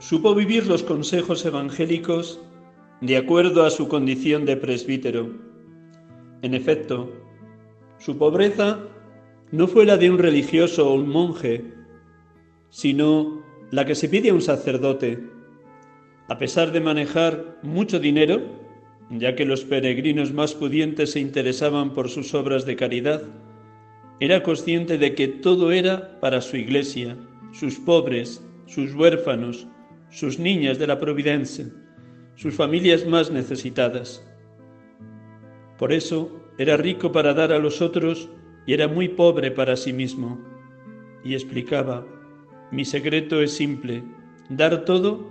supo vivir los consejos evangélicos de acuerdo a su condición de presbítero. En efecto, su pobreza no fue la de un religioso o un monje, sino la que se pide a un sacerdote. A pesar de manejar mucho dinero, ya que los peregrinos más pudientes se interesaban por sus obras de caridad, era consciente de que todo era para su iglesia, sus pobres, sus huérfanos, sus niñas de la Providencia, sus familias más necesitadas. Por eso era rico para dar a los otros y era muy pobre para sí mismo. Y explicaba, mi secreto es simple, dar todo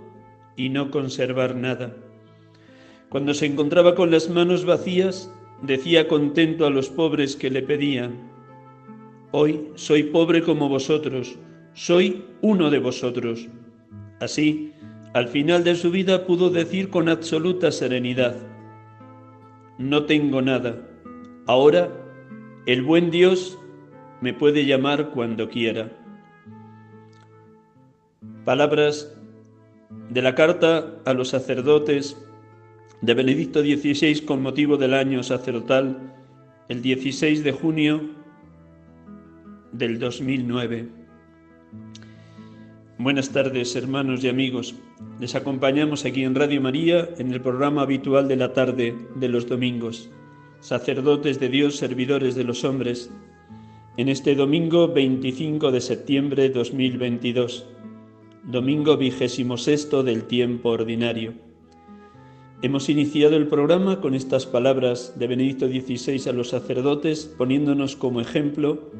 y no conservar nada. Cuando se encontraba con las manos vacías, decía contento a los pobres que le pedían, Hoy soy pobre como vosotros, soy uno de vosotros. Así, al final de su vida pudo decir con absoluta serenidad, No tengo nada, ahora el buen Dios me puede llamar cuando quiera. Palabras de la carta a los sacerdotes de Benedicto XVI con motivo del año sacerdotal, el 16 de junio del 2009. Buenas tardes, hermanos y amigos. Les acompañamos aquí en Radio María en el programa habitual de la tarde de los domingos, sacerdotes de Dios, servidores de los hombres, en este domingo 25 de septiembre de 2022, domingo vigésimo sexto del tiempo ordinario. Hemos iniciado el programa con estas palabras de Benedicto XVI a los sacerdotes, poniéndonos como ejemplo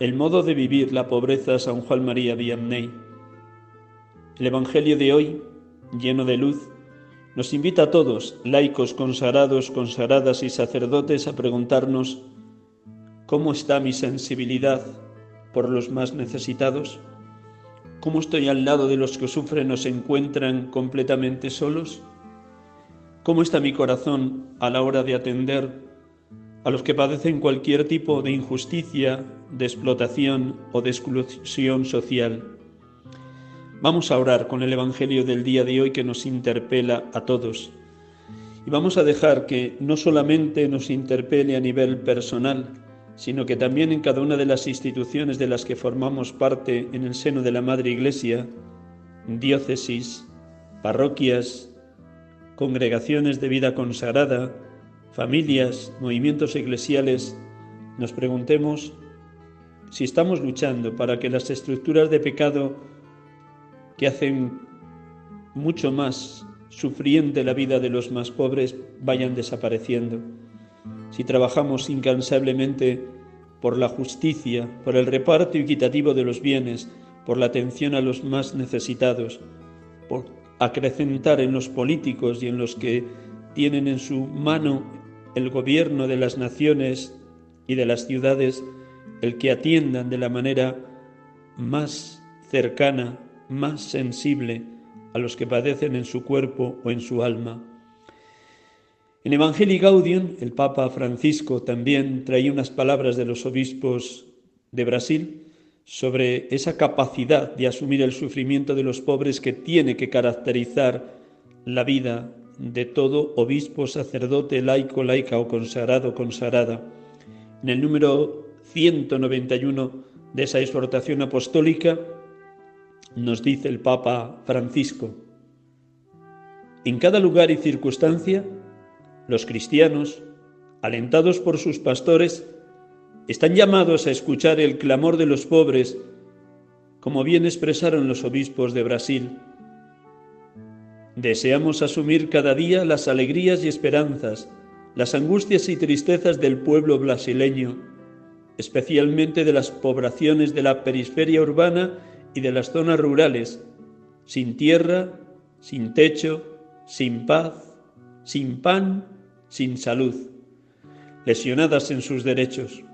el modo de vivir la pobreza San Juan María Vianney. El Evangelio de hoy, lleno de luz, nos invita a todos, laicos, consagrados, consagradas y sacerdotes, a preguntarnos ¿cómo está mi sensibilidad por los más necesitados? ¿Cómo estoy al lado de los que sufren o se encuentran completamente solos? ¿Cómo está mi corazón a la hora de atender a los que padecen cualquier tipo de injusticia, de explotación o de exclusión social. Vamos a orar con el Evangelio del día de hoy que nos interpela a todos. Y vamos a dejar que no solamente nos interpele a nivel personal, sino que también en cada una de las instituciones de las que formamos parte en el seno de la Madre Iglesia, diócesis, parroquias, congregaciones de vida consagrada, familias, movimientos eclesiales, nos preguntemos si estamos luchando para que las estructuras de pecado que hacen mucho más sufriente la vida de los más pobres vayan desapareciendo. Si trabajamos incansablemente por la justicia, por el reparto equitativo de los bienes, por la atención a los más necesitados, por acrecentar en los políticos y en los que tienen en su mano el gobierno de las naciones y de las ciudades el que atiendan de la manera más cercana, más sensible a los que padecen en su cuerpo o en su alma. En Evangelii Gaudium, el Papa Francisco también traía unas palabras de los obispos de Brasil sobre esa capacidad de asumir el sufrimiento de los pobres que tiene que caracterizar la vida de todo obispo, sacerdote, laico, laica o consagrado, consagrada. En el número 191 de esa exhortación apostólica nos dice el Papa Francisco, en cada lugar y circunstancia, los cristianos, alentados por sus pastores, están llamados a escuchar el clamor de los pobres, como bien expresaron los obispos de Brasil. Deseamos asumir cada día las alegrías y esperanzas, las angustias y tristezas del pueblo brasileño, especialmente de las poblaciones de la periferia urbana y de las zonas rurales, sin tierra, sin techo, sin paz, sin pan, sin salud, lesionadas en sus derechos.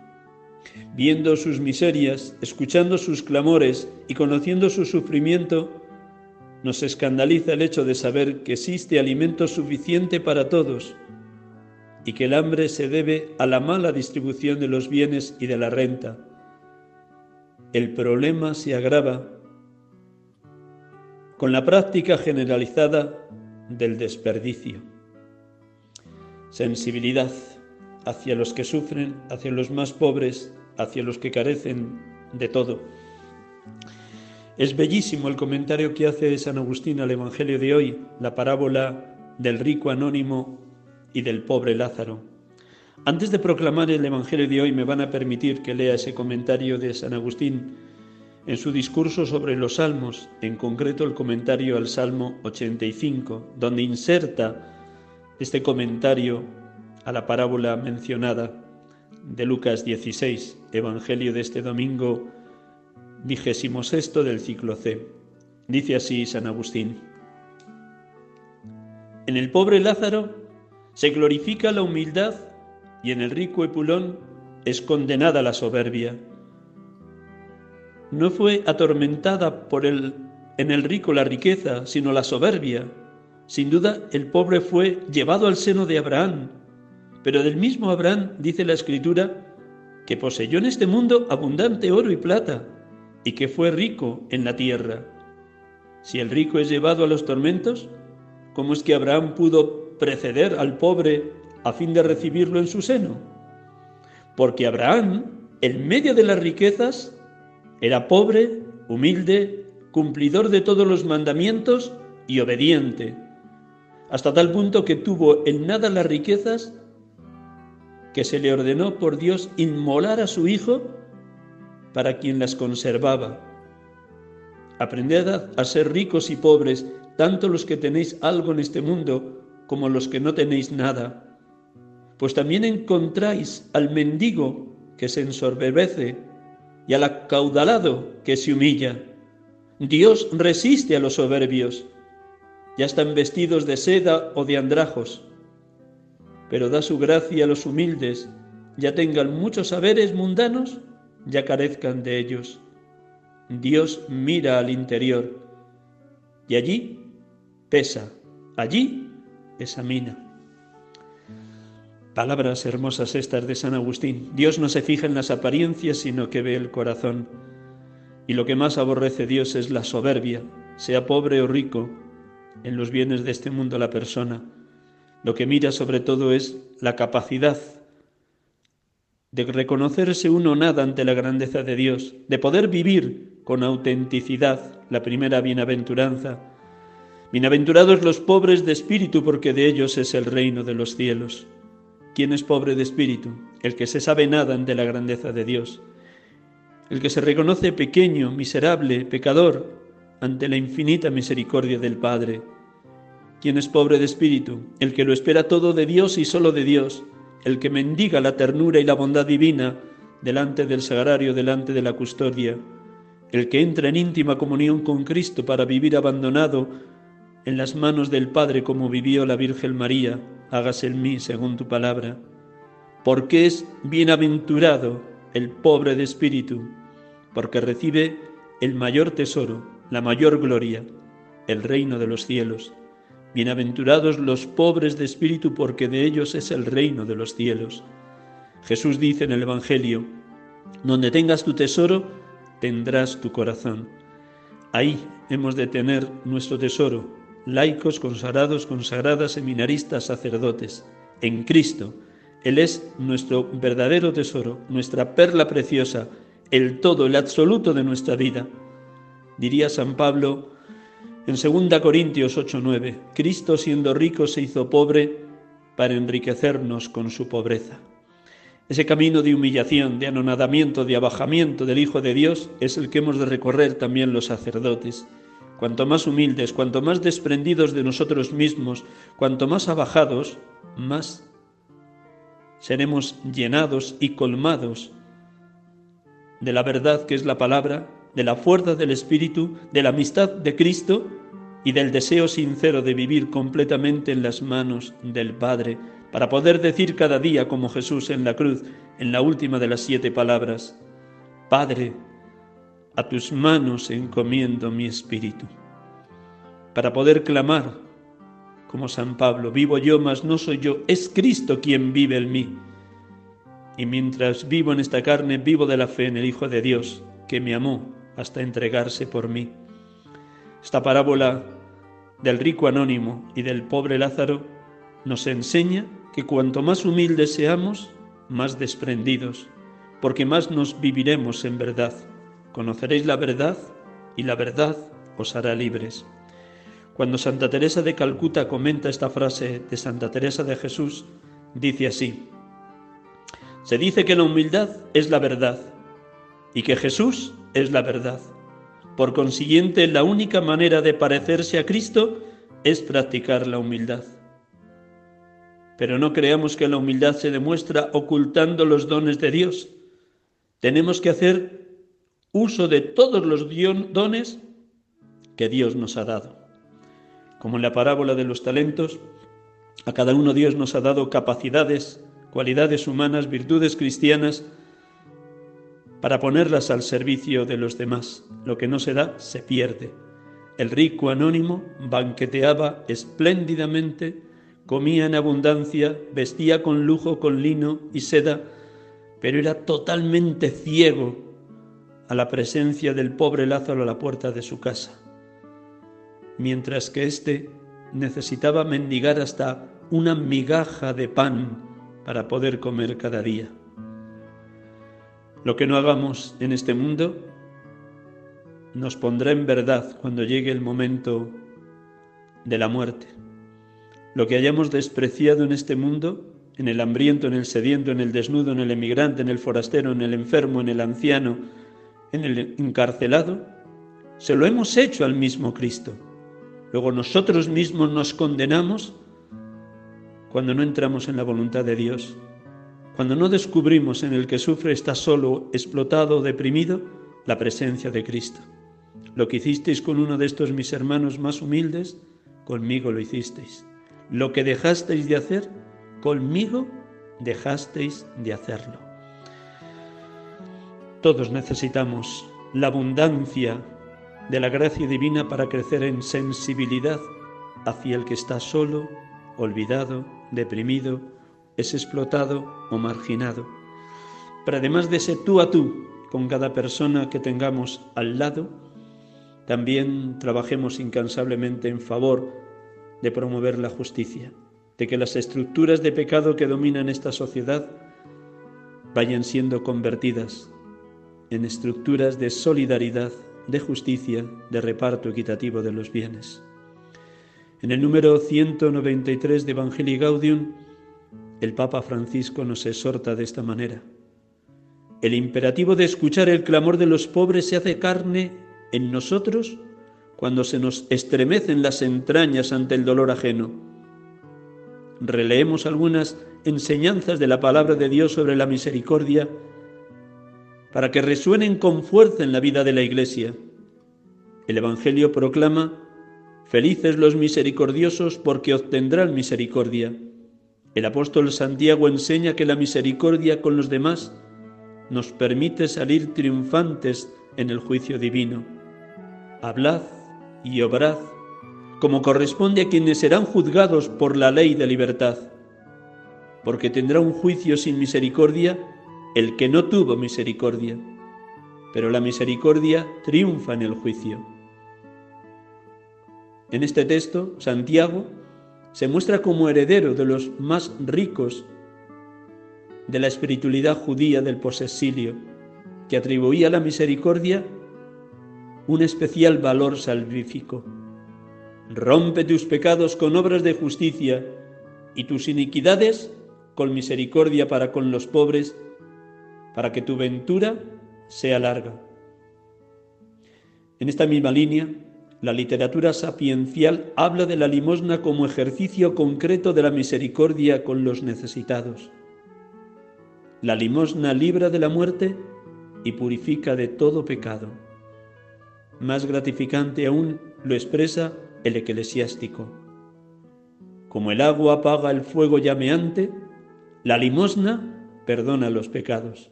Viendo sus miserias, escuchando sus clamores y conociendo su sufrimiento, nos escandaliza el hecho de saber que existe alimento suficiente para todos y que el hambre se debe a la mala distribución de los bienes y de la renta. El problema se agrava con la práctica generalizada del desperdicio. Sensibilidad hacia los que sufren, hacia los más pobres, hacia los que carecen de todo. Es bellísimo el comentario que hace San Agustín al Evangelio de hoy, la parábola del rico anónimo y del pobre Lázaro. Antes de proclamar el Evangelio de hoy me van a permitir que lea ese comentario de San Agustín en su discurso sobre los salmos, en concreto el comentario al Salmo 85, donde inserta este comentario a la parábola mencionada de Lucas 16, Evangelio de este domingo vigésimo sexto del ciclo C. Dice así San Agustín. En el pobre Lázaro se glorifica la humildad y en el rico Epulón es condenada la soberbia no fue atormentada por el, en el rico la riqueza, sino la soberbia. Sin duda, el pobre fue llevado al seno de Abraham, pero del mismo Abraham dice la Escritura que poseyó en este mundo abundante oro y plata, y que fue rico en la tierra. Si el rico es llevado a los tormentos, ¿cómo es que Abraham pudo preceder al pobre a fin de recibirlo en su seno? Porque Abraham, en medio de las riquezas, era pobre, humilde, cumplidor de todos los mandamientos y obediente, hasta tal punto que tuvo en nada las riquezas que se le ordenó por Dios inmolar a su hijo para quien las conservaba. Aprended a ser ricos y pobres, tanto los que tenéis algo en este mundo como los que no tenéis nada, pues también encontráis al mendigo que se ensorbebece y al acaudalado que se humilla. Dios resiste a los soberbios. Ya están vestidos de seda o de andrajos, pero da su gracia a los humildes, ya tengan muchos saberes mundanos, ya carezcan de ellos. Dios mira al interior y allí pesa, allí examina. Palabras hermosas estas de San Agustín. Dios no se fija en las apariencias, sino que ve el corazón. Y lo que más aborrece Dios es la soberbia, sea pobre o rico, en los bienes de este mundo la persona. Lo que mira sobre todo es la capacidad de reconocerse uno nada ante la grandeza de Dios, de poder vivir con autenticidad la primera bienaventuranza. Bienaventurados los pobres de espíritu, porque de ellos es el reino de los cielos. ¿Quién es pobre de espíritu? El que se sabe nada ante la grandeza de Dios. El que se reconoce pequeño, miserable, pecador ante la infinita misericordia del Padre. ¿Quién es pobre de espíritu? El que lo espera todo de Dios y solo de Dios. El que mendiga la ternura y la bondad divina delante del sagrario, delante de la custodia. El que entra en íntima comunión con Cristo para vivir abandonado en las manos del Padre como vivió la Virgen María hágase en mí según tu palabra, porque es bienaventurado el pobre de espíritu, porque recibe el mayor tesoro, la mayor gloria, el reino de los cielos. Bienaventurados los pobres de espíritu, porque de ellos es el reino de los cielos. Jesús dice en el Evangelio, donde tengas tu tesoro, tendrás tu corazón. Ahí hemos de tener nuestro tesoro, laicos, consagrados, consagradas, seminaristas, sacerdotes, en Cristo. Él es nuestro verdadero tesoro, nuestra perla preciosa, el todo, el absoluto de nuestra vida. Diría San Pablo en 2 Corintios 8:9, Cristo siendo rico se hizo pobre para enriquecernos con su pobreza. Ese camino de humillación, de anonadamiento, de abajamiento del Hijo de Dios es el que hemos de recorrer también los sacerdotes. Cuanto más humildes, cuanto más desprendidos de nosotros mismos, cuanto más abajados, más seremos llenados y colmados de la verdad que es la palabra, de la fuerza del Espíritu, de la amistad de Cristo y del deseo sincero de vivir completamente en las manos del Padre, para poder decir cada día como Jesús en la cruz, en la última de las siete palabras, Padre, a tus manos encomiendo mi espíritu. Para poder clamar, como San Pablo, vivo yo, mas no soy yo, es Cristo quien vive en mí. Y mientras vivo en esta carne, vivo de la fe en el Hijo de Dios, que me amó hasta entregarse por mí. Esta parábola del rico anónimo y del pobre Lázaro nos enseña que cuanto más humildes seamos, más desprendidos, porque más nos viviremos en verdad. Conoceréis la verdad y la verdad os hará libres. Cuando Santa Teresa de Calcuta comenta esta frase de Santa Teresa de Jesús, dice así, se dice que la humildad es la verdad y que Jesús es la verdad. Por consiguiente, la única manera de parecerse a Cristo es practicar la humildad. Pero no creamos que la humildad se demuestra ocultando los dones de Dios. Tenemos que hacer uso de todos los dones que Dios nos ha dado. Como en la parábola de los talentos, a cada uno Dios nos ha dado capacidades, cualidades humanas, virtudes cristianas, para ponerlas al servicio de los demás. Lo que no se da, se pierde. El rico anónimo banqueteaba espléndidamente comía en abundancia, vestía con lujo, con lino y seda, pero era totalmente ciego a la presencia del pobre Lázaro a la puerta de su casa, mientras que éste necesitaba mendigar hasta una migaja de pan para poder comer cada día. Lo que no hagamos en este mundo nos pondrá en verdad cuando llegue el momento de la muerte. Lo que hayamos despreciado en este mundo, en el hambriento, en el sediento, en el desnudo, en el emigrante, en el forastero, en el enfermo, en el anciano, en el encarcelado, se lo hemos hecho al mismo Cristo. Luego nosotros mismos nos condenamos cuando no entramos en la voluntad de Dios, cuando no descubrimos en el que sufre está solo, explotado, deprimido, la presencia de Cristo. Lo que hicisteis con uno de estos mis hermanos más humildes, conmigo lo hicisteis. Lo que dejasteis de hacer, conmigo dejasteis de hacerlo. Todos necesitamos la abundancia de la gracia divina para crecer en sensibilidad hacia el que está solo, olvidado, deprimido, es explotado o marginado. Pero además de ese tú a tú con cada persona que tengamos al lado, también trabajemos incansablemente en favor de promover la justicia, de que las estructuras de pecado que dominan esta sociedad vayan siendo convertidas en estructuras de solidaridad, de justicia, de reparto equitativo de los bienes. En el número 193 de Evangelii Gaudium, el Papa Francisco nos exhorta de esta manera. El imperativo de escuchar el clamor de los pobres se hace carne en nosotros cuando se nos estremecen las entrañas ante el dolor ajeno. Releemos algunas enseñanzas de la palabra de Dios sobre la misericordia para que resuenen con fuerza en la vida de la Iglesia. El Evangelio proclama, Felices los misericordiosos porque obtendrán misericordia. El apóstol Santiago enseña que la misericordia con los demás nos permite salir triunfantes en el juicio divino. Hablad y obrad como corresponde a quienes serán juzgados por la ley de libertad, porque tendrá un juicio sin misericordia el que no tuvo misericordia, pero la misericordia triunfa en el juicio. En este texto, Santiago se muestra como heredero de los más ricos de la espiritualidad judía del posesilio, que atribuía a la misericordia un especial valor salvífico. Rompe tus pecados con obras de justicia y tus iniquidades con misericordia para con los pobres, para que tu ventura sea larga. En esta misma línea, la literatura sapiencial habla de la limosna como ejercicio concreto de la misericordia con los necesitados. La limosna libra de la muerte y purifica de todo pecado. Más gratificante aún lo expresa el eclesiástico. Como el agua apaga el fuego llameante, la limosna perdona los pecados.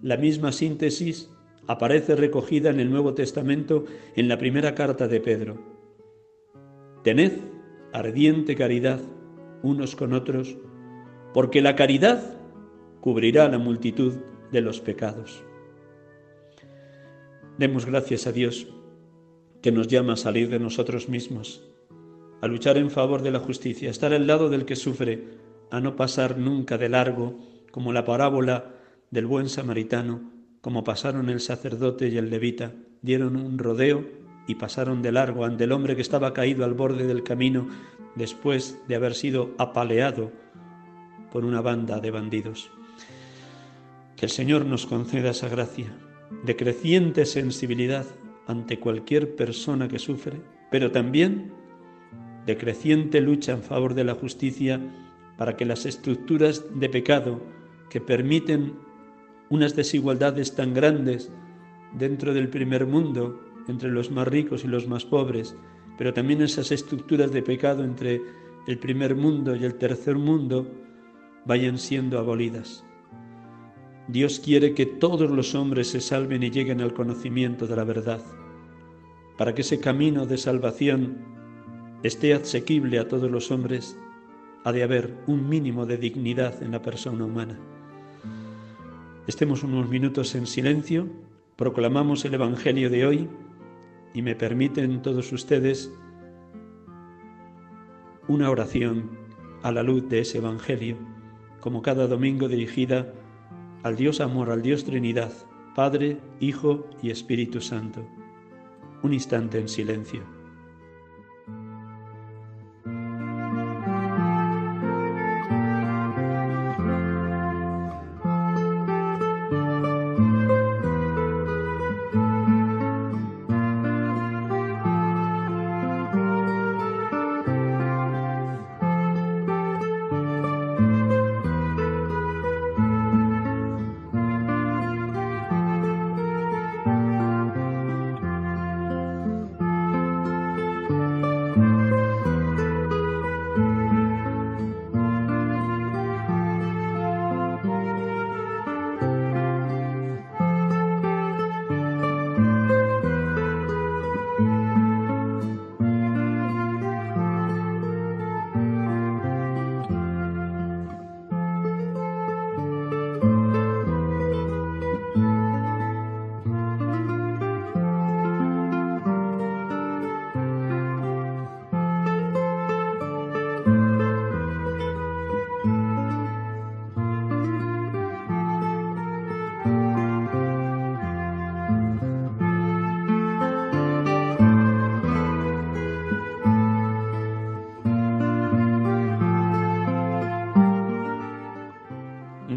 La misma síntesis aparece recogida en el Nuevo Testamento en la primera carta de Pedro. Tened ardiente caridad unos con otros, porque la caridad cubrirá la multitud de los pecados. Demos gracias a Dios que nos llama a salir de nosotros mismos, a luchar en favor de la justicia, a estar al lado del que sufre, a no pasar nunca de largo, como la parábola del buen samaritano, como pasaron el sacerdote y el levita, dieron un rodeo y pasaron de largo ante el hombre que estaba caído al borde del camino después de haber sido apaleado por una banda de bandidos. Que el Señor nos conceda esa gracia de creciente sensibilidad ante cualquier persona que sufre, pero también de creciente lucha en favor de la justicia para que las estructuras de pecado que permiten unas desigualdades tan grandes dentro del primer mundo, entre los más ricos y los más pobres, pero también esas estructuras de pecado entre el primer mundo y el tercer mundo, vayan siendo abolidas. Dios quiere que todos los hombres se salven y lleguen al conocimiento de la verdad, para que ese camino de salvación esté asequible a todos los hombres, ha de haber un mínimo de dignidad en la persona humana. Estemos unos minutos en silencio, proclamamos el Evangelio de hoy y me permiten todos ustedes una oración a la luz de ese Evangelio, como cada domingo dirigida al Dios amor, al Dios Trinidad, Padre, Hijo y Espíritu Santo. Un instante en silencio.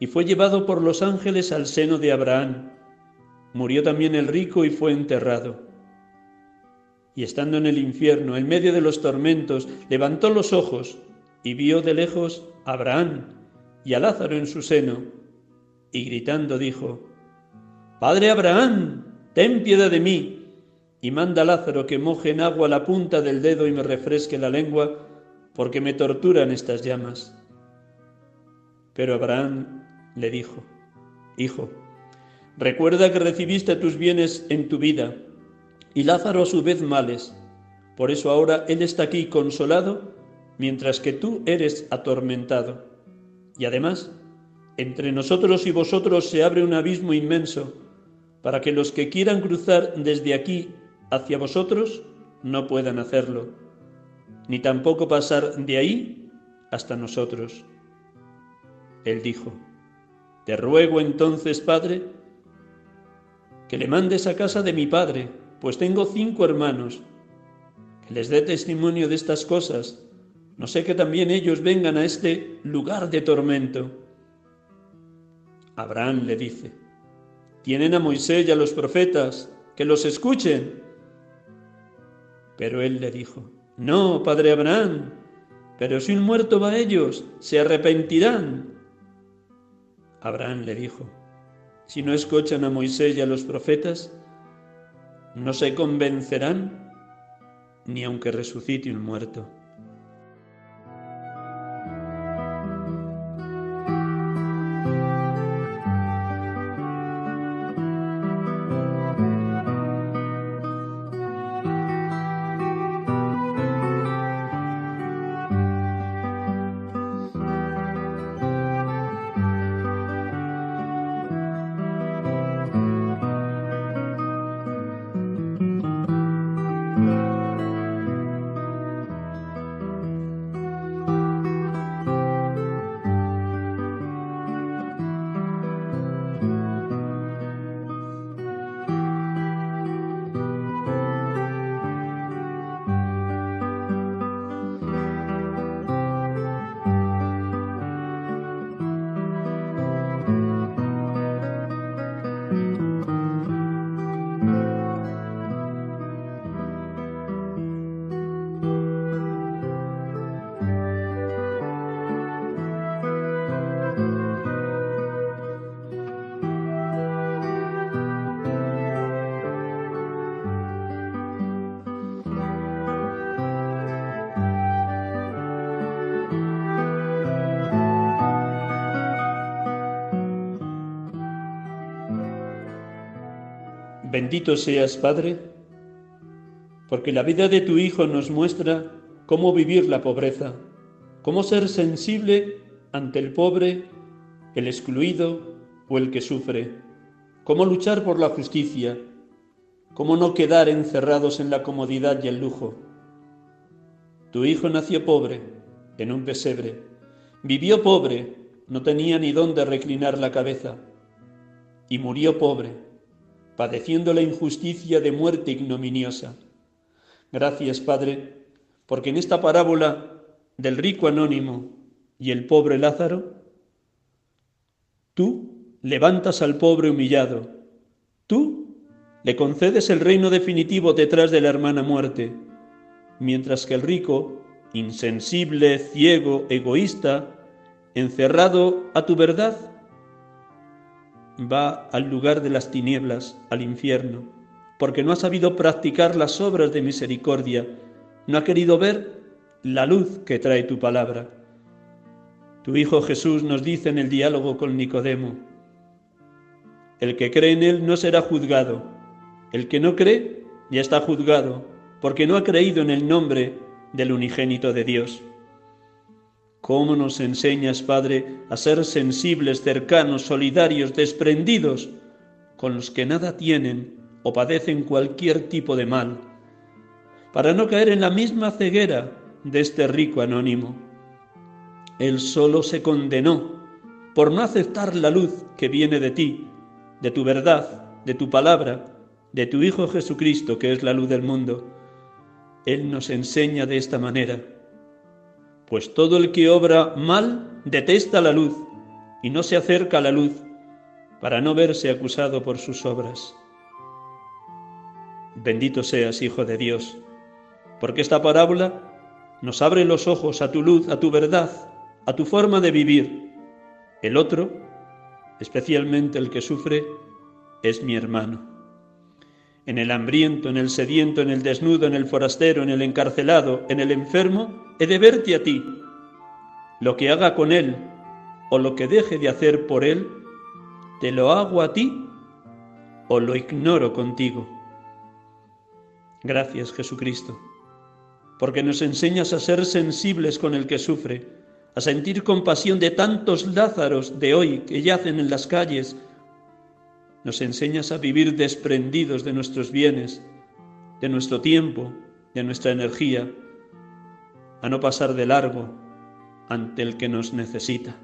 y fue llevado por los ángeles al seno de Abraham. Murió también el rico y fue enterrado. Y estando en el infierno, en medio de los tormentos, levantó los ojos y vio de lejos a Abraham y a Lázaro en su seno, y gritando dijo, Padre Abraham, ten piedad de mí, y manda Lázaro que moje en agua la punta del dedo y me refresque la lengua, porque me torturan estas llamas. Pero Abraham le dijo, Hijo, recuerda que recibiste tus bienes en tu vida, y Lázaro a su vez males. Por eso ahora él está aquí consolado, mientras que tú eres atormentado. Y además, entre nosotros y vosotros se abre un abismo inmenso, para que los que quieran cruzar desde aquí hacia vosotros no puedan hacerlo, ni tampoco pasar de ahí hasta nosotros. Él dijo, Te ruego entonces, Padre, que le mandes a casa de mi Padre, pues tengo cinco hermanos, que les dé testimonio de estas cosas, no sé que también ellos vengan a este lugar de tormento. Abraham le dice, Tienen a Moisés y a los profetas, que los escuchen. Pero él le dijo, No, padre Abraham, pero si un muerto va a ellos, se arrepentirán. Abraham le dijo, Si no escuchan a Moisés y a los profetas, no se convencerán ni aunque resucite un muerto. Bendito seas, Padre, porque la vida de tu Hijo nos muestra cómo vivir la pobreza, cómo ser sensible ante el pobre, el excluido o el que sufre, cómo luchar por la justicia, cómo no quedar encerrados en la comodidad y el lujo. Tu Hijo nació pobre, en un pesebre, vivió pobre, no tenía ni dónde reclinar la cabeza, y murió pobre padeciendo la injusticia de muerte ignominiosa. Gracias, Padre, porque en esta parábola del rico anónimo y el pobre Lázaro, tú levantas al pobre humillado, tú le concedes el reino definitivo detrás de la hermana muerte, mientras que el rico, insensible, ciego, egoísta, encerrado a tu verdad, va al lugar de las tinieblas, al infierno, porque no ha sabido practicar las obras de misericordia, no ha querido ver la luz que trae tu palabra. Tu Hijo Jesús nos dice en el diálogo con Nicodemo, el que cree en Él no será juzgado, el que no cree ya está juzgado, porque no ha creído en el nombre del unigénito de Dios. ¿Cómo nos enseñas, Padre, a ser sensibles, cercanos, solidarios, desprendidos con los que nada tienen o padecen cualquier tipo de mal, para no caer en la misma ceguera de este rico anónimo? Él solo se condenó por no aceptar la luz que viene de ti, de tu verdad, de tu palabra, de tu Hijo Jesucristo, que es la luz del mundo. Él nos enseña de esta manera pues todo el que obra mal detesta la luz y no se acerca a la luz para no verse acusado por sus obras. Bendito seas, Hijo de Dios, porque esta parábola nos abre los ojos a tu luz, a tu verdad, a tu forma de vivir. El otro, especialmente el que sufre, es mi hermano. En el hambriento, en el sediento, en el desnudo, en el forastero, en el encarcelado, en el enfermo, he de verte a ti. Lo que haga con él o lo que deje de hacer por él, te lo hago a ti o lo ignoro contigo. Gracias Jesucristo, porque nos enseñas a ser sensibles con el que sufre, a sentir compasión de tantos Lázaros de hoy que yacen en las calles, nos enseñas a vivir desprendidos de nuestros bienes, de nuestro tiempo, de nuestra energía, a no pasar de largo ante el que nos necesita.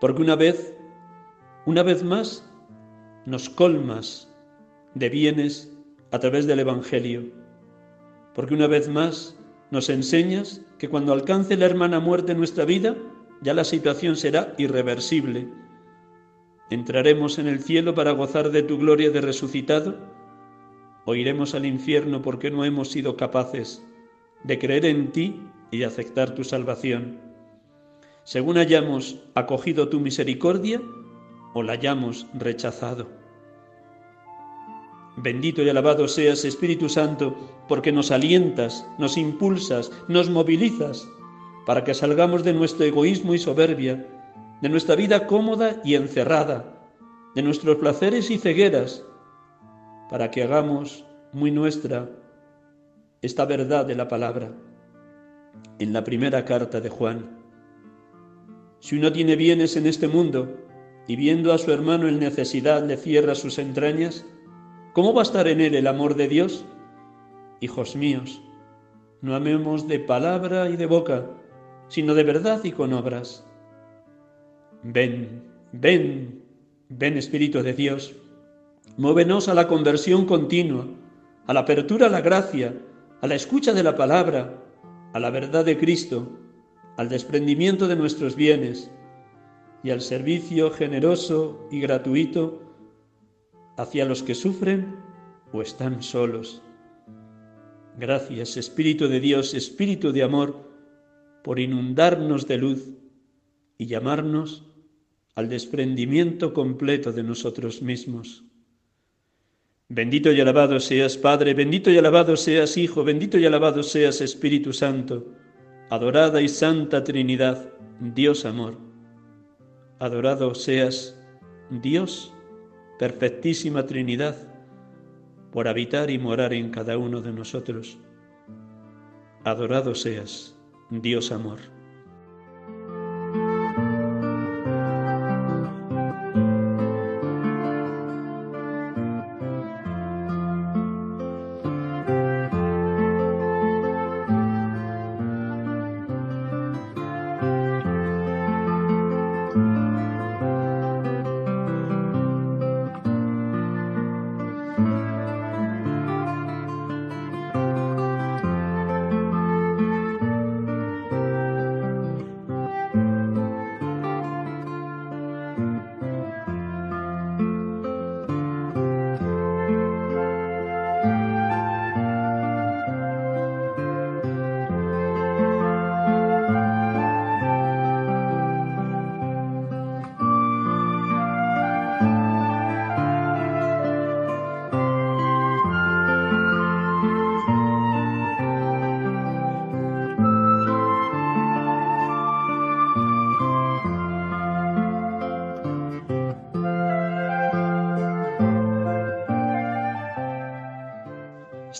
Porque una vez, una vez más, nos colmas de bienes a través del Evangelio. Porque una vez más nos enseñas que cuando alcance la hermana muerte en nuestra vida, ya la situación será irreversible ¿Entraremos en el cielo para gozar de tu gloria de resucitado? ¿O iremos al infierno porque no hemos sido capaces de creer en ti y aceptar tu salvación? Según hayamos acogido tu misericordia o la hayamos rechazado. Bendito y alabado seas, Espíritu Santo, porque nos alientas, nos impulsas, nos movilizas, para que salgamos de nuestro egoísmo y soberbia de nuestra vida cómoda y encerrada, de nuestros placeres y cegueras, para que hagamos muy nuestra esta verdad de la palabra. En la primera carta de Juan, si uno tiene bienes en este mundo y viendo a su hermano en necesidad le cierra sus entrañas, ¿cómo va a estar en él el amor de Dios? Hijos míos, no amemos de palabra y de boca, sino de verdad y con obras. Ven, ven, ven Espíritu de Dios, muévenos a la conversión continua, a la apertura a la gracia, a la escucha de la palabra, a la verdad de Cristo, al desprendimiento de nuestros bienes y al servicio generoso y gratuito hacia los que sufren o están solos. Gracias, Espíritu de Dios, Espíritu de amor, por inundarnos de luz y llamarnos al desprendimiento completo de nosotros mismos. Bendito y alabado seas Padre, bendito y alabado seas Hijo, bendito y alabado seas Espíritu Santo, adorada y santa Trinidad, Dios amor. Adorado seas Dios, perfectísima Trinidad, por habitar y morar en cada uno de nosotros. Adorado seas, Dios amor.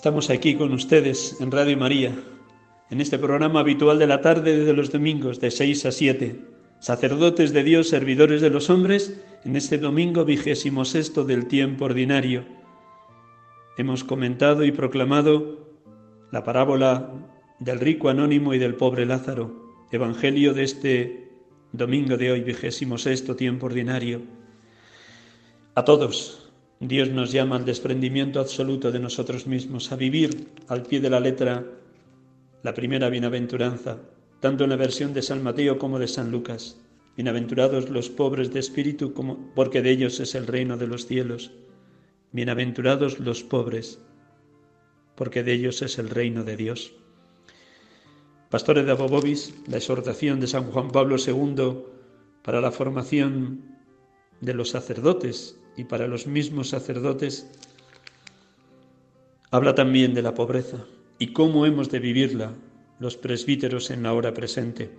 Estamos aquí con ustedes en Radio María, en este programa habitual de la tarde de los domingos de 6 a 7. Sacerdotes de Dios, servidores de los hombres, en este domingo vigésimo sexto del tiempo ordinario. Hemos comentado y proclamado la parábola del rico anónimo y del pobre Lázaro, evangelio de este domingo de hoy, vigésimo sexto tiempo ordinario. A todos, Dios nos llama al desprendimiento absoluto de nosotros mismos, a vivir al pie de la letra la primera bienaventuranza, tanto en la versión de San Mateo como de San Lucas. Bienaventurados los pobres de espíritu, como, porque de ellos es el reino de los cielos. Bienaventurados los pobres, porque de ellos es el reino de Dios. Pastores de Abobobis, la exhortación de San Juan Pablo II para la formación de los sacerdotes y para los mismos sacerdotes Habla también de la pobreza y cómo hemos de vivirla los presbíteros en la hora presente.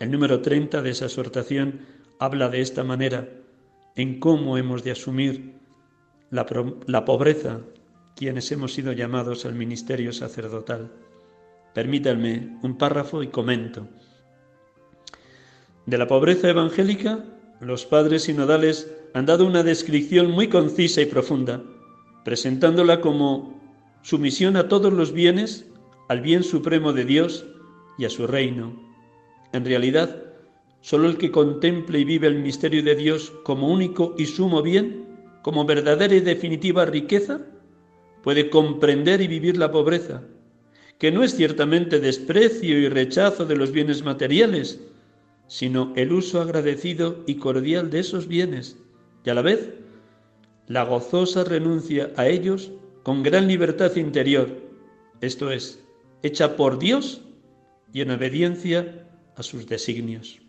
El número 30 de esa exhortación habla de esta manera en cómo hemos de asumir la, pobreza quienes hemos sido llamados al ministerio sacerdotal. Permítanme un párrafo y comento. De la pobreza evangélica, los padres sinodales han dado una descripción muy concisa y profunda, presentándola como sumisión a todos los bienes, al bien supremo de Dios y a su reino. En realidad, solo el que contemple y vive el misterio de Dios como único y sumo bien, como verdadera y definitiva riqueza, puede comprender y vivir la pobreza, que no es ciertamente desprecio y rechazo de los bienes materiales, sino el uso agradecido y cordial de esos bienes, y a la vez la gozosa renuncia a ellos con gran libertad interior, esto es, hecha por Dios y en obediencia a sus designios.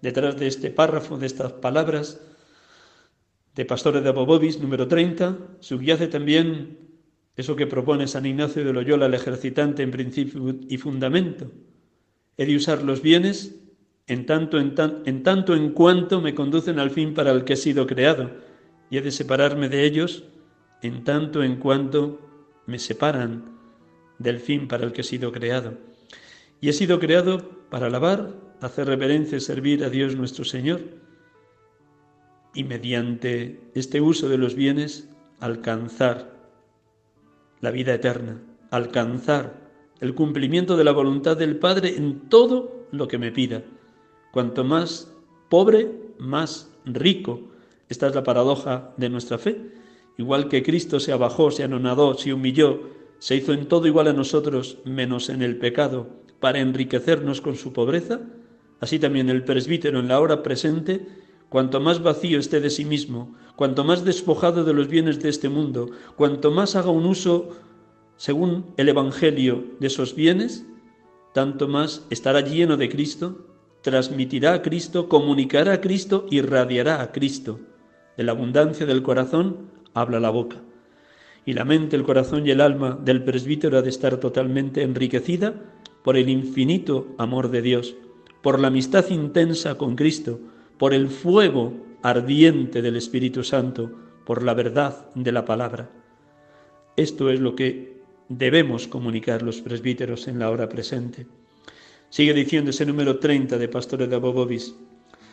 Detrás de este párrafo, de estas palabras de Pastores de Abobobis, número 30, subyace también eso que propone San Ignacio de Loyola, el ejercitante en principio y fundamento. He de usar los bienes en tanto en, en tanto en cuanto me conducen al fin para el que he sido creado, y he de separarme de ellos en tanto en cuanto me separan del fin para el que he sido creado. Y he sido creado para alabar, hacer reverencia y servir a Dios nuestro Señor. Y mediante este uso de los bienes, alcanzar la vida eterna, alcanzar el cumplimiento de la voluntad del Padre en todo lo que me pida. Cuanto más pobre, más rico. Esta es la paradoja de nuestra fe. Igual que Cristo se abajó, se anonadó, se humilló, se hizo en todo igual a nosotros, menos en el pecado, para enriquecernos con su pobreza, así también el presbítero en la hora presente, cuanto más vacío esté de sí mismo, cuanto más despojado de los bienes de este mundo, cuanto más haga un uso según el Evangelio de esos bienes, tanto más estará lleno de Cristo, transmitirá a Cristo, comunicará a Cristo, irradiará a Cristo. De la abundancia del corazón habla la boca. Y la mente, el corazón y el alma del presbítero ha de estar totalmente enriquecida por el infinito amor de Dios, por la amistad intensa con Cristo, por el fuego ardiente del Espíritu Santo, por la verdad de la palabra. Esto es lo que debemos comunicar los presbíteros en la hora presente. Sigue diciendo ese número 30 de Pastores de Abobobis.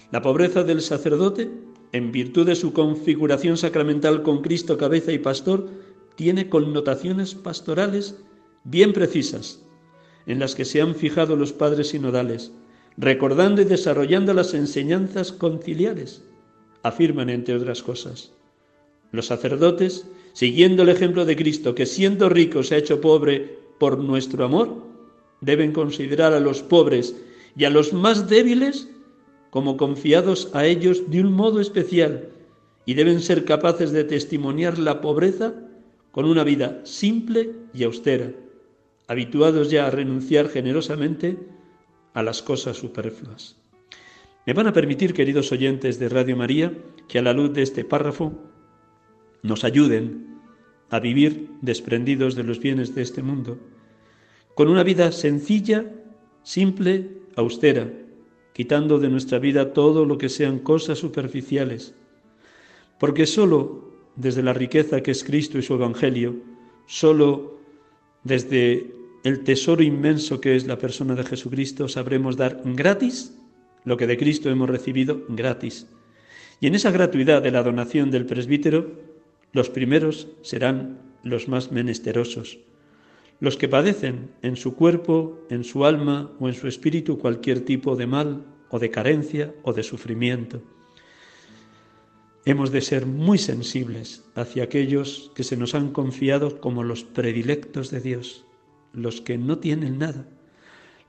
La pobreza del sacerdote en virtud de su configuración sacramental con Cristo cabeza y pastor, tiene connotaciones pastorales bien precisas, en las que se han fijado los padres sinodales, recordando y desarrollando las enseñanzas conciliares. Afirman, entre otras cosas, los sacerdotes, siguiendo el ejemplo de Cristo, que siendo rico se ha hecho pobre por nuestro amor, deben considerar a los pobres y a los más débiles como confiados a ellos de un modo especial y deben ser capaces de testimoniar la pobreza con una vida simple y austera, habituados ya a renunciar generosamente a las cosas superfluas. Me van a permitir, queridos oyentes de Radio María, que a la luz de este párrafo nos ayuden a vivir desprendidos de los bienes de este mundo, con una vida sencilla, simple, austera, quitando de nuestra vida todo lo que sean cosas superficiales, porque sólo desde la riqueza que es Cristo y su Evangelio, sólo desde el tesoro inmenso que es la persona de Jesucristo, sabremos dar gratis lo que de Cristo hemos recibido gratis. Y en esa gratuidad de la donación del presbítero, los primeros serán los más menesterosos, los que padecen en su cuerpo, en su alma o en su espíritu cualquier tipo de mal o de carencia o de sufrimiento. Hemos de ser muy sensibles hacia aquellos que se nos han confiado como los predilectos de Dios, los que no tienen nada,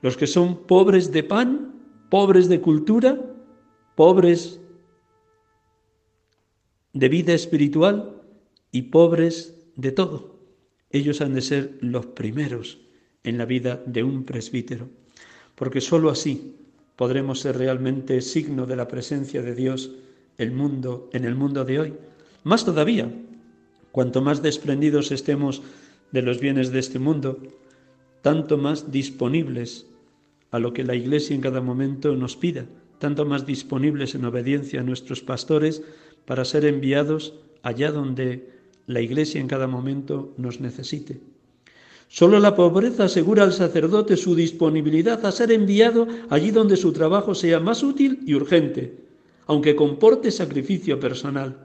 los que son pobres de pan, pobres de cultura, pobres de vida espiritual y pobres de todo ellos han de ser los primeros en la vida de un presbítero, porque sólo así podremos ser realmente signo de la presencia de Dios en el mundo de hoy. Más todavía, cuanto más desprendidos estemos de los bienes de este mundo, tanto más disponibles a lo que la Iglesia en cada momento nos pida, tanto más disponibles en obediencia a nuestros pastores para ser enviados allá donde la Iglesia en cada momento nos necesite. Solo la pobreza asegura al sacerdote su disponibilidad a ser enviado allí donde su trabajo sea más útil y urgente, aunque comporte sacrificio personal.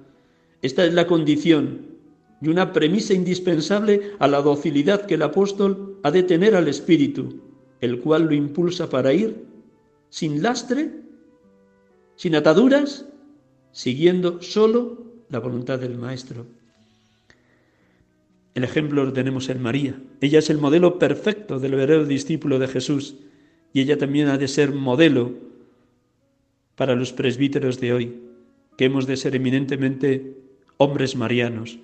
Esta es la condición y una premisa indispensable a la docilidad que el apóstol ha de tener al Espíritu, el cual lo impulsa para ir sin lastre, sin ataduras, siguiendo solo la voluntad del Maestro. El ejemplo lo tenemos en María. Ella es el modelo perfecto del verdadero discípulo de Jesús y ella también ha de ser modelo para los presbíteros de hoy, que hemos de ser eminentemente hombres marianos.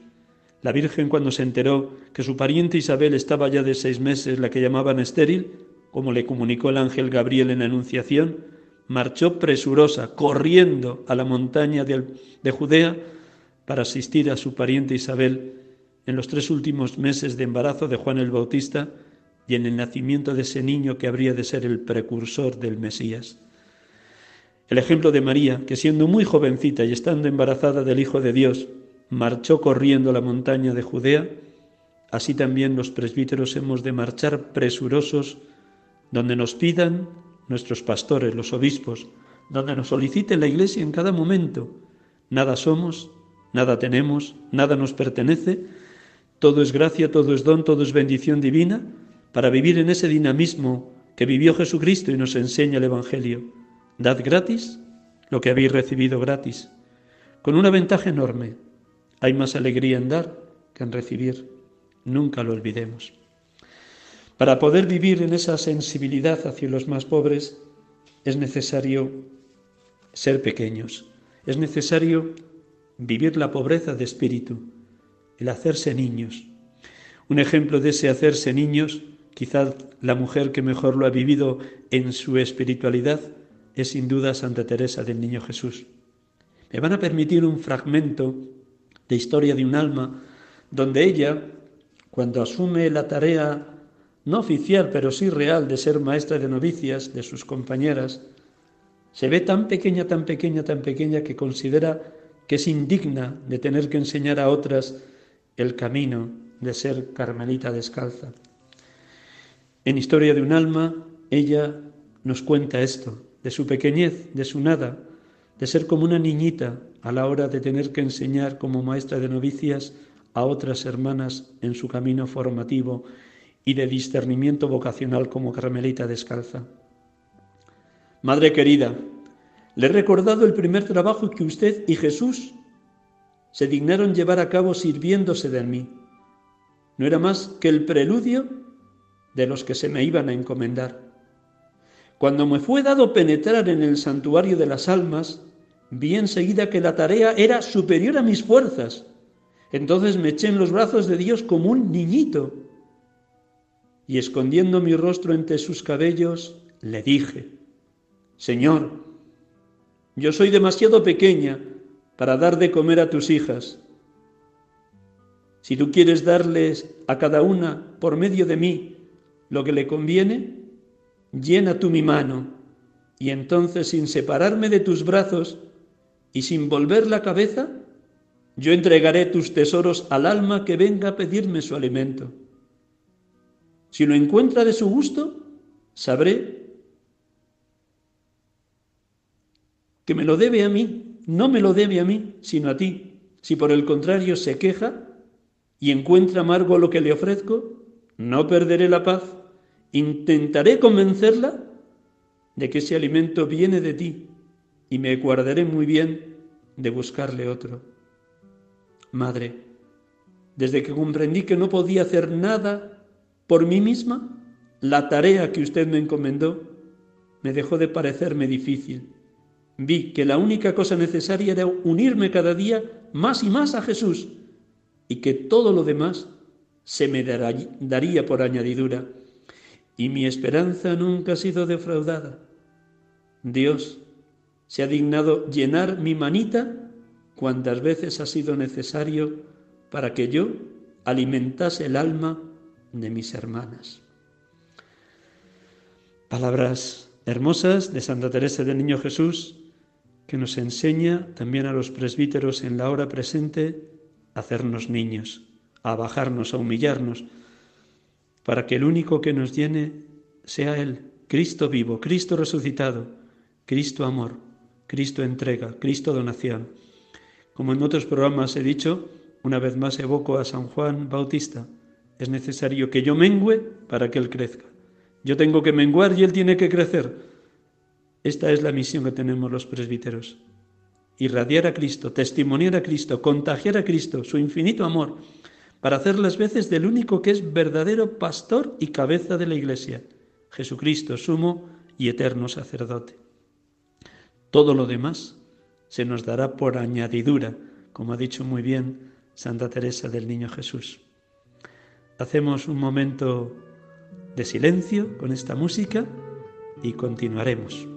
La Virgen cuando se enteró que su pariente Isabel estaba ya de seis meses, la que llamaban estéril, como le comunicó el ángel Gabriel en la Anunciación, marchó presurosa, corriendo a la montaña de, de Judea para asistir a su pariente Isabel en los tres últimos meses de embarazo de Juan el Bautista y en el nacimiento de ese niño que habría de ser el precursor del Mesías. El ejemplo de María, que siendo muy jovencita y estando embarazada del Hijo de Dios, marchó corriendo a la montaña de Judea, así también los presbíteros hemos de marchar presurosos donde nos pidan nuestros pastores, los obispos, donde nos solicite la Iglesia en cada momento. Nada somos, nada tenemos, nada nos pertenece, todo es gracia, todo es don, todo es bendición divina para vivir en ese dinamismo que vivió Jesucristo y nos enseña el Evangelio. Dad gratis lo que habéis recibido gratis, con una ventaja enorme. Hay más alegría en dar que en recibir. Nunca lo olvidemos. Para poder vivir en esa sensibilidad hacia los más pobres es necesario ser pequeños, es necesario vivir la pobreza de espíritu, el hacerse niños. Un ejemplo de ese hacerse niños, quizás la mujer que mejor lo ha vivido en su espiritualidad, es sin duda Santa Teresa del Niño Jesús. Me van a permitir un fragmento de historia de un alma donde ella, cuando asume la tarea no oficial, pero sí real, de ser maestra de novicias de sus compañeras, se ve tan pequeña, tan pequeña, tan pequeña que considera que es indigna de tener que enseñar a otras el camino de ser carmelita descalza. En Historia de un alma, ella nos cuenta esto, de su pequeñez, de su nada, de ser como una niñita a la hora de tener que enseñar como maestra de novicias a otras hermanas en su camino formativo y de discernimiento vocacional como carmelita descalza. Madre querida, le he recordado el primer trabajo que usted y Jesús se dignaron llevar a cabo sirviéndose de mí. No era más que el preludio de los que se me iban a encomendar. Cuando me fue dado penetrar en el santuario de las almas, vi enseguida que la tarea era superior a mis fuerzas. Entonces me eché en los brazos de Dios como un niñito y escondiendo mi rostro entre sus cabellos, le dije, Señor, yo soy demasiado pequeña para dar de comer a tus hijas. Si tú quieres darles a cada una por medio de mí lo que le conviene, llena tú mi mano y entonces sin separarme de tus brazos y sin volver la cabeza, yo entregaré tus tesoros al alma que venga a pedirme su alimento. Si lo encuentra de su gusto, sabré que me lo debe a mí no me lo debe a mí, sino a ti. Si por el contrario se queja y encuentra amargo lo que le ofrezco, no perderé la paz. Intentaré convencerla de que ese alimento viene de ti y me guardaré muy bien de buscarle otro. Madre, desde que comprendí que no podía hacer nada por mí misma, la tarea que usted me encomendó me dejó de parecerme difícil vi que la única cosa necesaria era unirme cada día más y más a Jesús y que todo lo demás se me daría por añadidura. Y mi esperanza nunca ha sido defraudada. Dios se ha dignado llenar mi manita cuantas veces ha sido necesario para que yo alimentase el alma de mis hermanas. Palabras hermosas de Santa Teresa del Niño Jesús que nos enseña también a los presbíteros en la hora presente a hacernos niños, a bajarnos, a humillarnos, para que el único que nos llene sea Él, Cristo vivo, Cristo resucitado, Cristo amor, Cristo entrega, Cristo donación. Como en otros programas he dicho, una vez más evoco a San Juan Bautista. Es necesario que yo mengüe para que Él crezca. Yo tengo que menguar y Él tiene que crecer. Esta es la misión que tenemos los presbíteros. Irradiar a Cristo, testimoniar a Cristo, contagiar a Cristo, su infinito amor, para hacer las veces del único que es verdadero pastor y cabeza de la Iglesia, Jesucristo, sumo y eterno sacerdote. Todo lo demás se nos dará por añadidura, como ha dicho muy bien Santa Teresa del Niño Jesús. Hacemos un momento de silencio con esta música y continuaremos.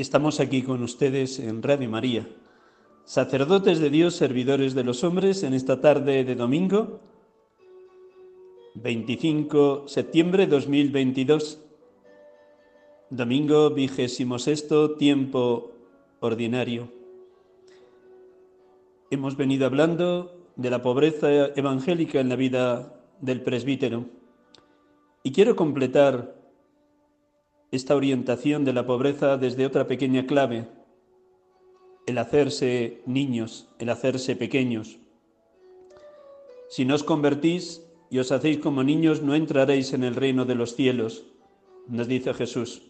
Estamos aquí con ustedes en Radio María, sacerdotes de Dios, servidores de los hombres, en esta tarde de domingo, 25 de septiembre 2022, domingo vigésimo sexto, tiempo ordinario. Hemos venido hablando de la pobreza evangélica en la vida del presbítero. Y quiero completar esta orientación de la pobreza desde otra pequeña clave, el hacerse niños, el hacerse pequeños. Si no os convertís y os hacéis como niños, no entraréis en el reino de los cielos, nos dice Jesús.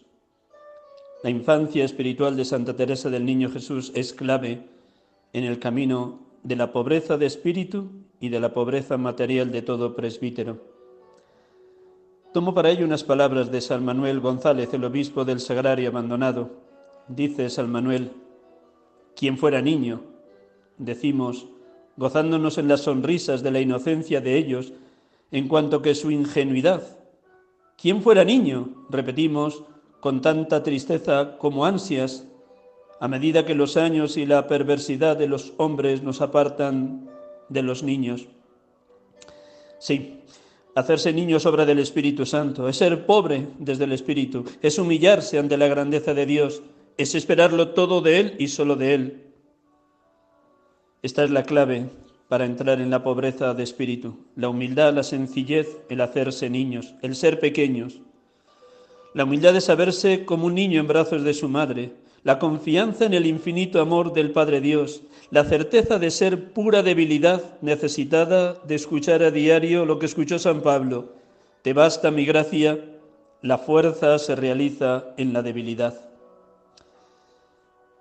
La infancia espiritual de Santa Teresa del Niño Jesús es clave en el camino de la pobreza de espíritu y de la pobreza material de todo presbítero. Tomo para ello unas palabras de San Manuel González, el obispo del Sagrario abandonado. Dice San Manuel, quien fuera niño, decimos, gozándonos en las sonrisas de la inocencia de ellos, en cuanto que su ingenuidad. Quien fuera niño, repetimos, con tanta tristeza como ansias, a medida que los años y la perversidad de los hombres nos apartan de los niños. Sí, Hacerse niño es obra del Espíritu Santo, es ser pobre desde el Espíritu, es humillarse ante la grandeza de Dios, es esperarlo todo de Él y solo de Él. Esta es la clave para entrar en la pobreza de espíritu, la humildad, la sencillez, el hacerse niños, el ser pequeños. La humildad de saberse como un niño en brazos de su madre, la confianza en el infinito amor del Padre Dios, la certeza de ser pura debilidad necesitada de escuchar a diario lo que escuchó San Pablo. Te basta mi gracia, la fuerza se realiza en la debilidad.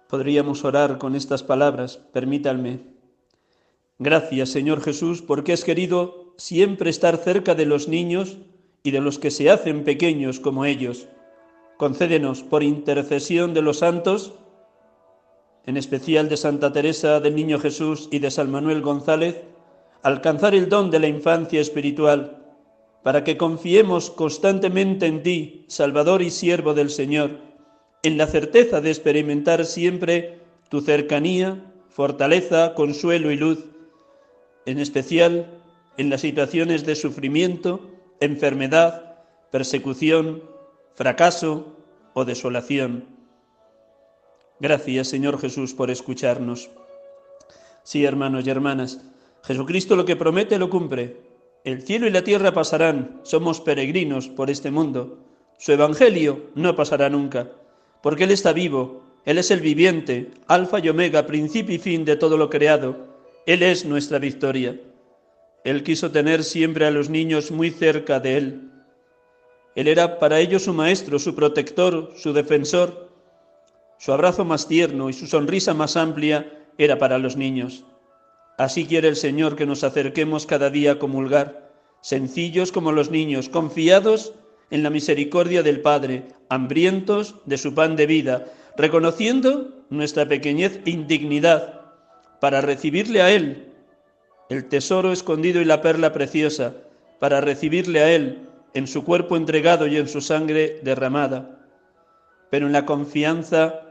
Podríamos orar con estas palabras, permítanme. Gracias, Señor Jesús, porque has querido siempre estar cerca de los niños y de los que se hacen pequeños como ellos concédenos por intercesión de los santos, en especial de Santa Teresa del Niño Jesús y de San Manuel González, alcanzar el don de la infancia espiritual, para que confiemos constantemente en ti, Salvador y siervo del Señor, en la certeza de experimentar siempre tu cercanía, fortaleza, consuelo y luz, en especial en las situaciones de sufrimiento, enfermedad, persecución, fracaso o desolación. Gracias, Señor Jesús, por escucharnos. Sí, hermanos y hermanas, Jesucristo lo que promete lo cumple. El cielo y la tierra pasarán, somos peregrinos por este mundo. Su evangelio no pasará nunca, porque Él está vivo, Él es el viviente, alfa y omega, principio y fin de todo lo creado. Él es nuestra victoria. Él quiso tener siempre a los niños muy cerca de Él. Él era para ellos su maestro, su protector, su defensor. Su abrazo más tierno y su sonrisa más amplia era para los niños. Así quiere el Señor que nos acerquemos cada día a comulgar, sencillos como los niños, confiados en la misericordia del Padre, hambrientos de su pan de vida, reconociendo nuestra pequeñez e indignidad, para recibirle a Él, el tesoro escondido y la perla preciosa, para recibirle a Él en su cuerpo entregado y en su sangre derramada, pero en la confianza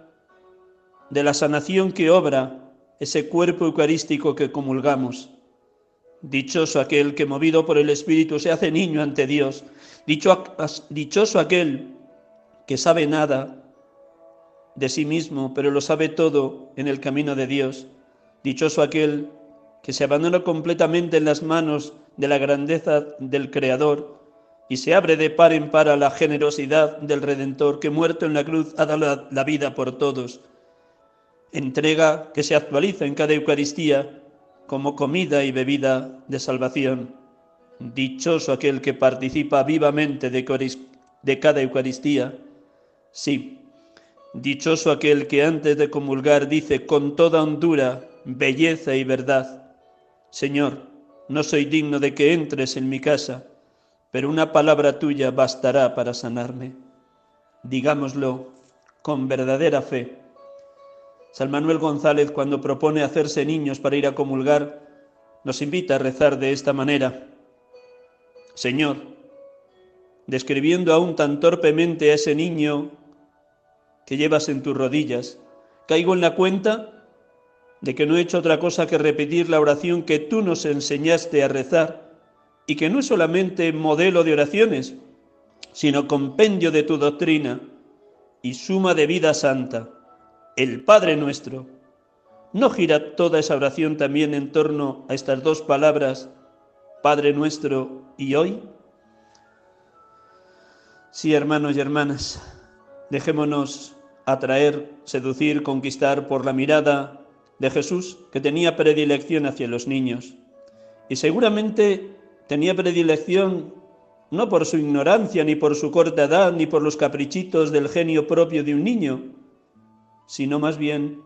de la sanación que obra ese cuerpo eucarístico que comulgamos. Dichoso aquel que movido por el Espíritu se hace niño ante Dios. dichoso aquel que sabe nada de sí mismo, pero lo sabe todo en el camino de Dios. Dichoso aquel que se abandona completamente en las manos de la grandeza del Creador y se abre de par en par a la generosidad del Redentor que muerto en la cruz ha dado la vida por todos entrega que se actualiza en cada Eucaristía como comida y bebida de salvación. Dichoso aquel que participa vivamente de, cada Eucaristía. Sí, dichoso aquel que antes de comulgar dice con toda hondura, belleza y verdad, Señor, no soy digno de que entres en mi casa, pero una palabra tuya bastará para sanarme. Digámoslo con verdadera fe San Manuel González, cuando propone hacerse niños para ir a comulgar, nos invita a rezar de esta manera. Señor, describiendo aún tan torpemente a ese niño que llevas en tus rodillas, caigo en la cuenta de que no he hecho otra cosa que repetir la oración que tú nos enseñaste a rezar y que no es solamente modelo de oraciones, sino compendio de tu doctrina y suma de vida santa el Padre nuestro. ¿No gira toda esa oración también en torno a estas dos palabras, Padre nuestro y hoy? Sí, hermanos y hermanas, dejémonos atraer, seducir, conquistar por la mirada de Jesús, que tenía predilección hacia los niños. Y seguramente tenía predilección no por su ignorancia, ni por su corta edad, ni por los caprichitos del genio propio de un niño, sino más bien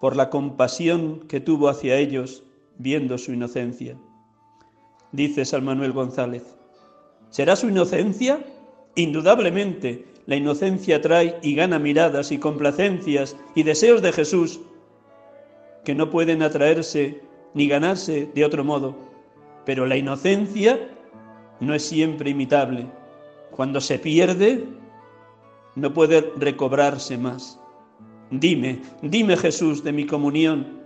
por la compasión que tuvo hacia ellos viendo su inocencia. Dice San Manuel González, ¿será su inocencia? Indudablemente, la inocencia trae y gana miradas y complacencias y deseos de Jesús que no pueden atraerse ni ganarse de otro modo. Pero la inocencia no es siempre imitable. Cuando se pierde, no puede recobrarse más. Dime, dime Jesús de mi comunión,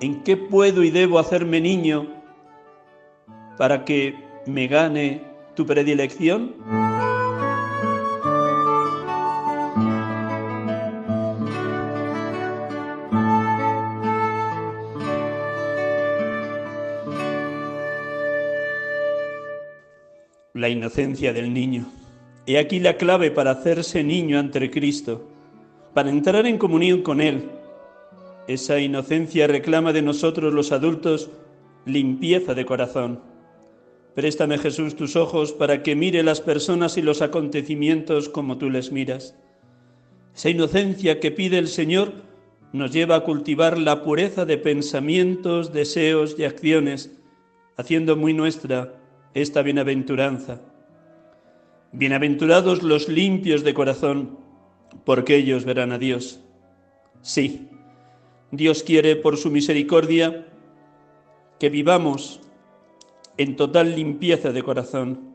¿en qué puedo y debo hacerme niño para que me gane tu predilección? La inocencia del niño. He aquí la clave para hacerse niño ante Cristo, para entrar en comunión con Él. Esa inocencia reclama de nosotros los adultos limpieza de corazón. Préstame Jesús tus ojos para que mire las personas y los acontecimientos como tú les miras. Esa inocencia que pide el Señor nos lleva a cultivar la pureza de pensamientos, deseos y acciones, haciendo muy nuestra esta bienaventuranza. Bienaventurados los limpios de corazón, porque ellos verán a Dios. Sí, Dios quiere por su misericordia que vivamos en total limpieza de corazón.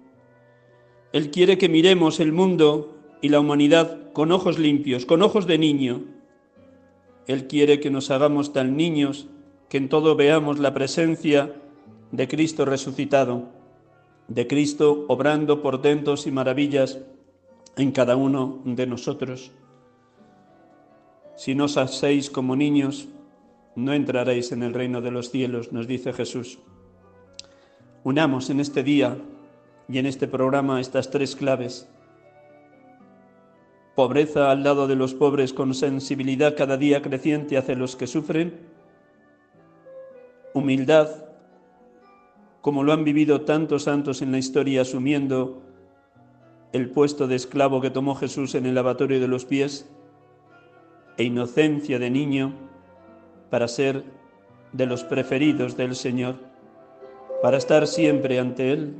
Él quiere que miremos el mundo y la humanidad con ojos limpios, con ojos de niño. Él quiere que nos hagamos tan niños que en todo veamos la presencia de Cristo resucitado, de Cristo obrando portentos y maravillas en cada uno de nosotros. Si no os hacéis como niños, no entraréis en el reino de los cielos, nos dice Jesús. Unamos en este día y en este programa estas tres claves. Pobreza al lado de los pobres con sensibilidad cada día creciente hacia los que sufren. Humildad, como lo han vivido tantos santos en la historia asumiendo el puesto de esclavo que tomó Jesús en el lavatorio de los pies. E inocencia de niño para ser de los preferidos del Señor para estar siempre ante Él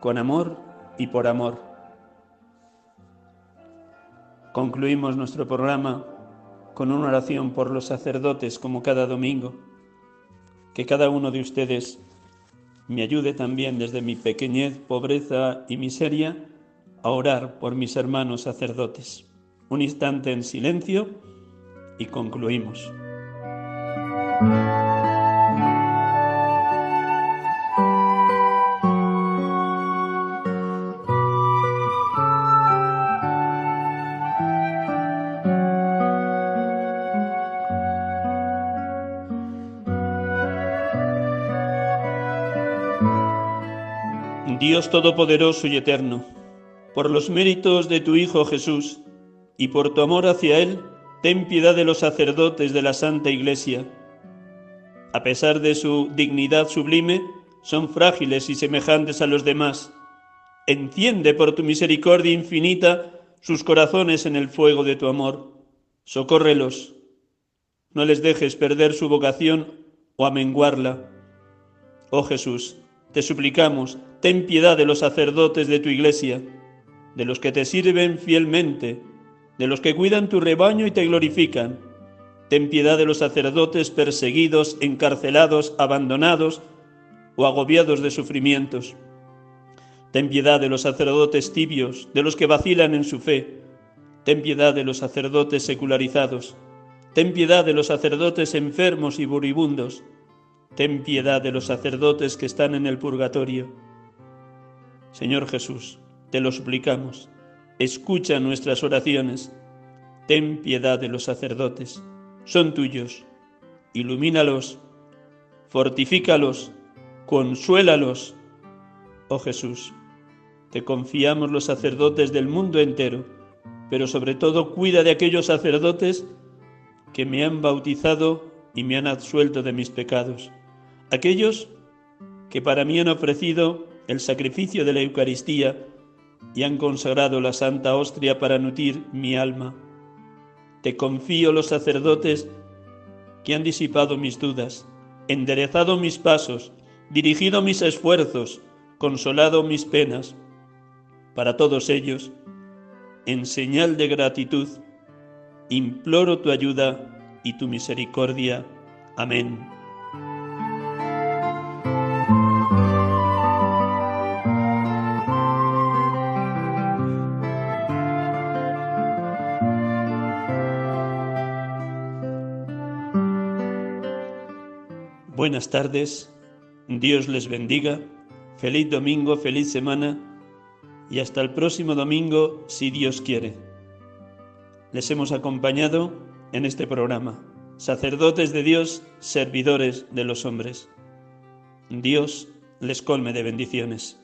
con amor y por amor. Concluimos nuestro programa con una oración por los sacerdotes como cada domingo. Que cada uno de ustedes me ayude también desde mi pequeñez, pobreza y miseria a orar por mis hermanos sacerdotes. Un instante en silencio y concluimos. Dios Todopoderoso y Eterno, por los méritos de tu Hijo Jesús y por tu amor hacia Él, ten piedad de los sacerdotes de la Santa Iglesia. A pesar de su dignidad sublime, son frágiles y semejantes a los demás. Enciende por tu misericordia infinita sus corazones en el fuego de tu amor. Socórrelos. No les dejes perder su vocación o amenguarla. Oh Jesús, te suplicamos, ten piedad de los sacerdotes de tu iglesia, de los que te sirven fielmente, de los que cuidan tu rebaño y te glorifican. Ten piedad de los sacerdotes perseguidos, encarcelados, abandonados o agobiados de sufrimientos. Ten piedad de los sacerdotes tibios, de los que vacilan en su fe. Ten piedad de los sacerdotes secularizados. Ten piedad de los sacerdotes enfermos y buribundos ten piedad de los sacerdotes que están en el purgatorio. Señor Jesús, te lo suplicamos, escucha nuestras oraciones, ten piedad de los sacerdotes, son tuyos, ilumínalos, fortifícalos, consuélalos. Oh Jesús, te confiamos los sacerdotes del mundo entero, pero sobre todo cuida de aquellos sacerdotes que me han bautizado y me han absuelto de mis pecados aquellos que para mí han ofrecido el sacrificio de la Eucaristía y han consagrado la Santa Hostia para nutrir mi alma. Te confío los sacerdotes que han disipado mis dudas, enderezado mis pasos, dirigido mis esfuerzos, consolado mis penas. Para todos ellos, en señal de gratitud, imploro tu ayuda y tu misericordia. Amén. Buenas tardes, Dios les bendiga, feliz domingo, feliz semana y hasta el próximo domingo si Dios quiere. Les hemos acompañado en este programa, sacerdotes de Dios, servidores de los hombres. Dios les colme de bendiciones.